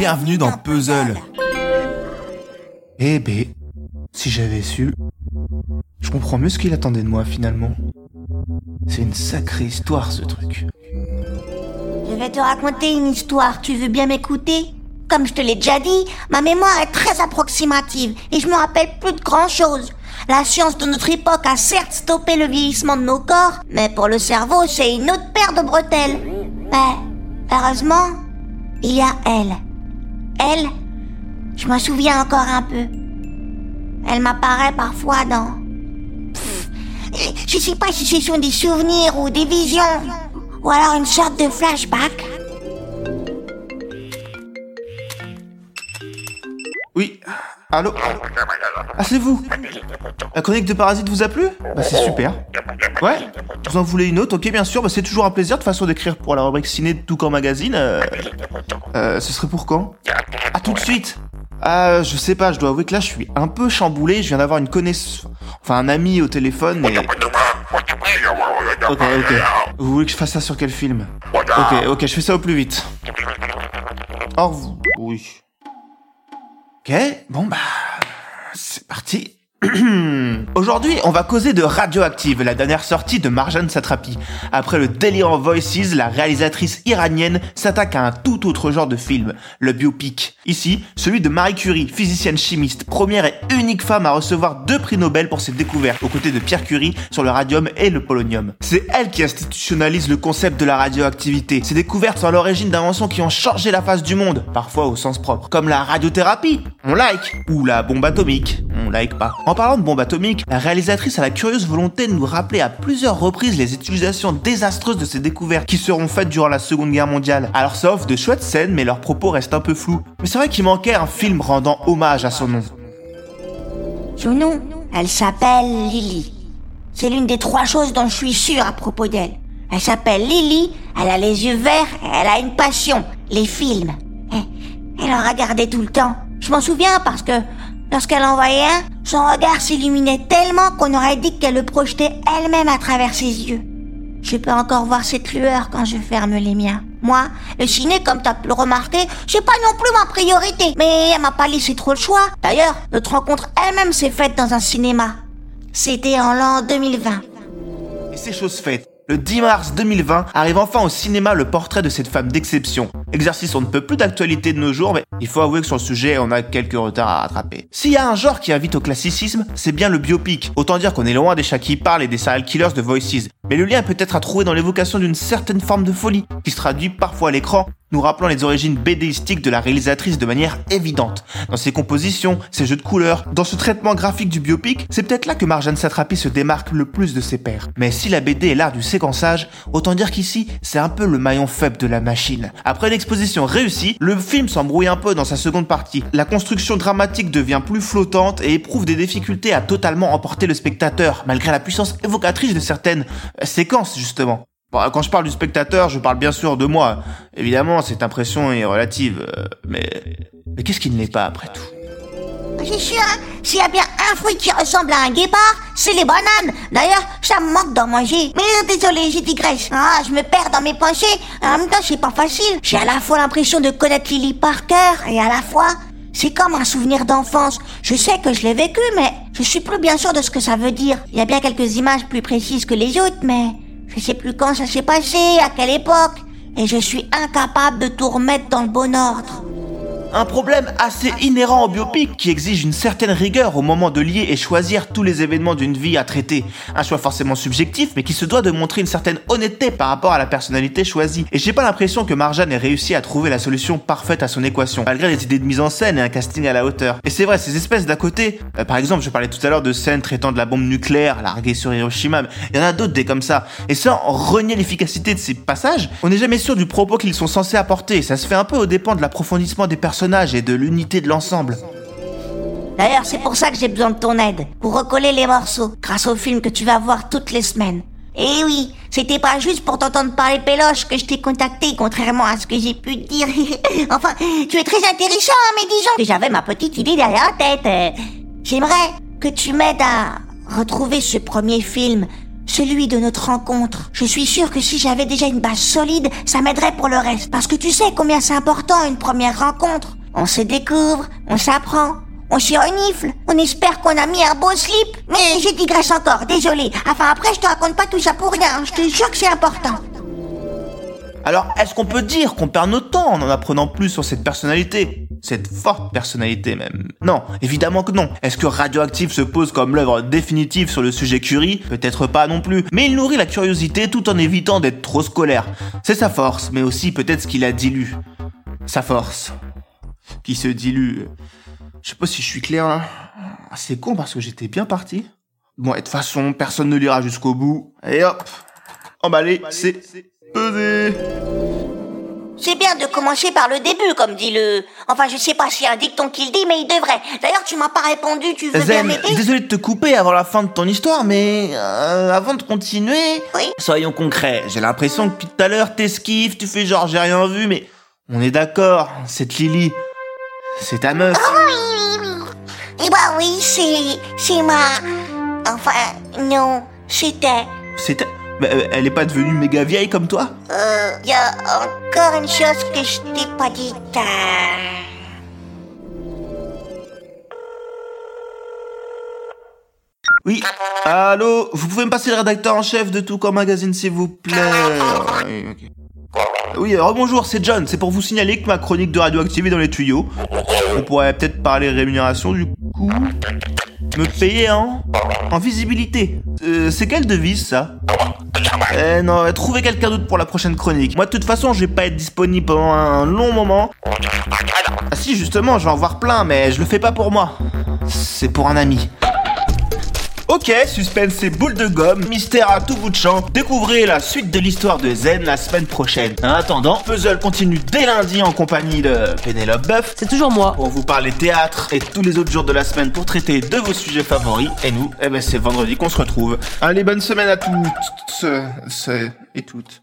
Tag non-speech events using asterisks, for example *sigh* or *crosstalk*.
Bienvenue dans Puzzle. Eh ben, si j'avais su, je comprends mieux ce qu'il attendait de moi finalement. C'est une sacrée histoire ce truc. Je vais te raconter une histoire, tu veux bien m'écouter? Comme je te l'ai déjà dit, ma mémoire est très approximative et je me rappelle plus de grand chose. La science de notre époque a certes stoppé le vieillissement de nos corps, mais pour le cerveau, c'est une autre paire de bretelles. Mais, heureusement, il y a elle. Elle, je m'en souviens encore un peu. Elle m'apparaît parfois dans... Pff, je sais pas si ce sont des souvenirs ou des visions, ou alors une sorte de flashback. Oui, allô? Ah c'est vous La chronique de Parasite vous a plu? Bah c'est super. Ouais Vous en voulez une autre Ok bien sûr, bah c'est toujours un plaisir de façon d'écrire pour la rubrique ciné de Tout Magazine. Euh... euh, ce serait pour quand? Ah tout de suite ah, je sais pas, je dois avouer que là je suis un peu chamboulé, je viens d'avoir une connaissance, enfin un ami au téléphone et... Ok, ok. Vous voulez que je fasse ça sur quel film? Ok, ok, je fais ça au plus vite. Revoir. Oui. Ok, bon bah... C'est parti. *clears throat* Aujourd'hui, on va causer de Radioactive, la dernière sortie de Marjane Satrapi. Après le délire Voices, la réalisatrice iranienne s'attaque à un tout autre genre de film, le biopic. Ici, celui de Marie Curie, physicienne chimiste, première et unique femme à recevoir deux prix Nobel pour ses découvertes, aux côtés de Pierre Curie sur le radium et le polonium. C'est elle qui institutionnalise le concept de la radioactivité. Ses découvertes sont à l'origine d'inventions qui ont changé la face du monde, parfois au sens propre, comme la radiothérapie, on like, ou la bombe atomique, on like pas. En parlant de bombe atomique, la réalisatrice a la curieuse volonté de nous rappeler à plusieurs reprises les utilisations désastreuses de ces découvertes qui seront faites durant la Seconde Guerre mondiale. Alors ça offre de chouettes scènes, mais leurs propos restent un peu flous. Mais c'est vrai qu'il manquait un film rendant hommage à son nom. Son nom, elle s'appelle Lily. C'est l'une des trois choses dont je suis sûre à propos d'elle. Elle s'appelle Lily, elle a les yeux verts elle a une passion, les films. Eh, elle en regardait tout le temps. Je m'en souviens parce que Lorsqu'elle en voyait un, son regard s'illuminait tellement qu'on aurait dit qu'elle le projetait elle-même à travers ses yeux. Je peux encore voir cette lueur quand je ferme les miens. Moi, le ciné, comme t'as pu le remarquer, c'est pas non plus ma priorité. Mais elle m'a pas laissé trop le choix. D'ailleurs, notre rencontre elle-même s'est faite dans un cinéma. C'était en l'an 2020. Et c'est chose faite. Le 10 mars 2020 arrive enfin au cinéma le portrait de cette femme d'exception. Exercice on ne peut plus d'actualité de nos jours, mais il faut avouer que sur le sujet, on a quelques retards à rattraper. S'il y a un genre qui invite au classicisme, c'est bien le biopic. Autant dire qu'on est loin des chats qui parlent et des serial killers de Voices. Mais le lien peut être à trouver dans l'évocation d'une certaine forme de folie, qui se traduit parfois à l'écran nous rappelant les origines bédéistiques de la réalisatrice de manière évidente. Dans ses compositions, ses jeux de couleurs, dans ce traitement graphique du biopic, c'est peut-être là que Marjane Satrapi se démarque le plus de ses pairs. Mais si la BD est l'art du séquençage, autant dire qu'ici, c'est un peu le maillon faible de la machine. Après une exposition réussie, le film s'embrouille un peu dans sa seconde partie. La construction dramatique devient plus flottante et éprouve des difficultés à totalement emporter le spectateur, malgré la puissance évocatrice de certaines euh, séquences, justement. Quand je parle du spectateur, je parle bien sûr de moi. Évidemment, cette impression est relative, euh, mais... Mais qu'est-ce qui ne l'est pas après tout? C'est sûr, hein s'il y a bien un fruit qui ressemble à un guépard, c'est les bananes. D'ailleurs, ça me manque d'en manger. Mais désolé, j'y digresse. Ah, je me perds dans mes pensées. En même temps, c'est pas facile. J'ai à la fois l'impression de connaître Lily par cœur et à la fois, c'est comme un souvenir d'enfance. Je sais que je l'ai vécu, mais je suis plus bien sûr de ce que ça veut dire. Il y a bien quelques images plus précises que les autres, mais je sais plus quand ça s'est passé, à quelle époque, et je suis incapable de tout remettre dans le bon ordre. Un problème assez inhérent au biopic qui exige une certaine rigueur au moment de lier et choisir tous les événements d'une vie à traiter. Un choix forcément subjectif mais qui se doit de montrer une certaine honnêteté par rapport à la personnalité choisie. Et j'ai pas l'impression que Marjane ait réussi à trouver la solution parfaite à son équation, malgré les idées de mise en scène et un casting à la hauteur. Et c'est vrai, ces espèces d'à côté, euh, par exemple je parlais tout à l'heure de scènes traitant de la bombe nucléaire larguée sur Hiroshima, il y en a d'autres des comme ça. Et sans renier l'efficacité de ces passages, on n'est jamais sûr du propos qu'ils sont censés apporter. Ça se fait un peu au dépend de l'approfondissement des personnages et de l'unité de l'ensemble. D'ailleurs, c'est pour ça que j'ai besoin de ton aide, pour recoller les morceaux, grâce au film que tu vas voir toutes les semaines. Eh oui, c'était pas juste pour t'entendre parler péloche que je t'ai contacté, contrairement à ce que j'ai pu te dire. *laughs* enfin, tu es très intéressant, mais disons que j'avais ma petite idée derrière la tête. J'aimerais que tu m'aides à retrouver ce premier film, celui de notre rencontre. Je suis sûre que si j'avais déjà une base solide, ça m'aiderait pour le reste. Parce que tu sais combien c'est important une première rencontre. On se découvre, on s'apprend, on s'y renifle, on espère qu'on a mis un beau slip. Mais je digresse encore, désolé. Enfin après, je te raconte pas tout ça pour rien, je te jure que c'est important. Alors, est-ce qu'on peut dire qu'on perd notre temps en en apprenant plus sur cette personnalité? Cette forte personnalité même. Non, évidemment que non. Est-ce que Radioactive se pose comme l'œuvre définitive sur le sujet Curie? Peut-être pas non plus. Mais il nourrit la curiosité tout en évitant d'être trop scolaire. C'est sa force, mais aussi peut-être ce qu'il a dilue. Sa force. Qui se dilue. Je sais pas si je suis clair là. Ah, C'est con parce que j'étais bien parti. Bon, et de toute façon, personne ne lira jusqu'au bout. Et hop Emballé, c'est pesé C'est bien de commencer par le début, comme dit le... Enfin, je sais pas s'il y a un dicton qui le dit, mais il devrait. D'ailleurs, tu m'as pas répondu, tu veux bien m'aider désolé de te couper avant la fin de ton histoire, mais euh, avant de continuer, Oui. soyons concrets. J'ai l'impression que depuis tout à l'heure t'esquives, tu fais genre j'ai rien vu, mais on est d'accord, cette Lily, c'est ta meuf. Eh ben oui, c'est... c'est ma... Enfin, non, c'était... Euh, elle est pas devenue méga vieille comme toi? Euh, y a encore une chose que je t'ai pas dite. euh. Oui. Allô, vous pouvez me passer le rédacteur en chef de Tout comme magazine s'il vous plaît. Oui, ok. Oui, alors bonjour, c'est John. C'est pour vous signaler que ma chronique de radioactive est dans les tuyaux. On pourrait peut-être parler rémunération du coup. Me payer en en visibilité. Euh, c'est quelle devise ça? Eh non, euh, trouvez quelqu'un d'autre pour la prochaine chronique. Moi de toute façon, je vais pas être disponible pendant un long moment. Ah si, justement, je vais en voir plein, mais je le fais pas pour moi. C'est pour un ami. Ok, suspense et boule de gomme, mystère à tout bout de champ. Découvrez la suite de l'histoire de Zen la semaine prochaine. En attendant, Puzzle continue dès lundi en compagnie de Pénélope Buff C'est toujours moi. pour vous parler théâtre et tous les autres jours de la semaine pour traiter de vos sujets favoris. Et nous, eh ben c'est vendredi qu'on se retrouve. Allez, bonne semaine à toutes et toutes.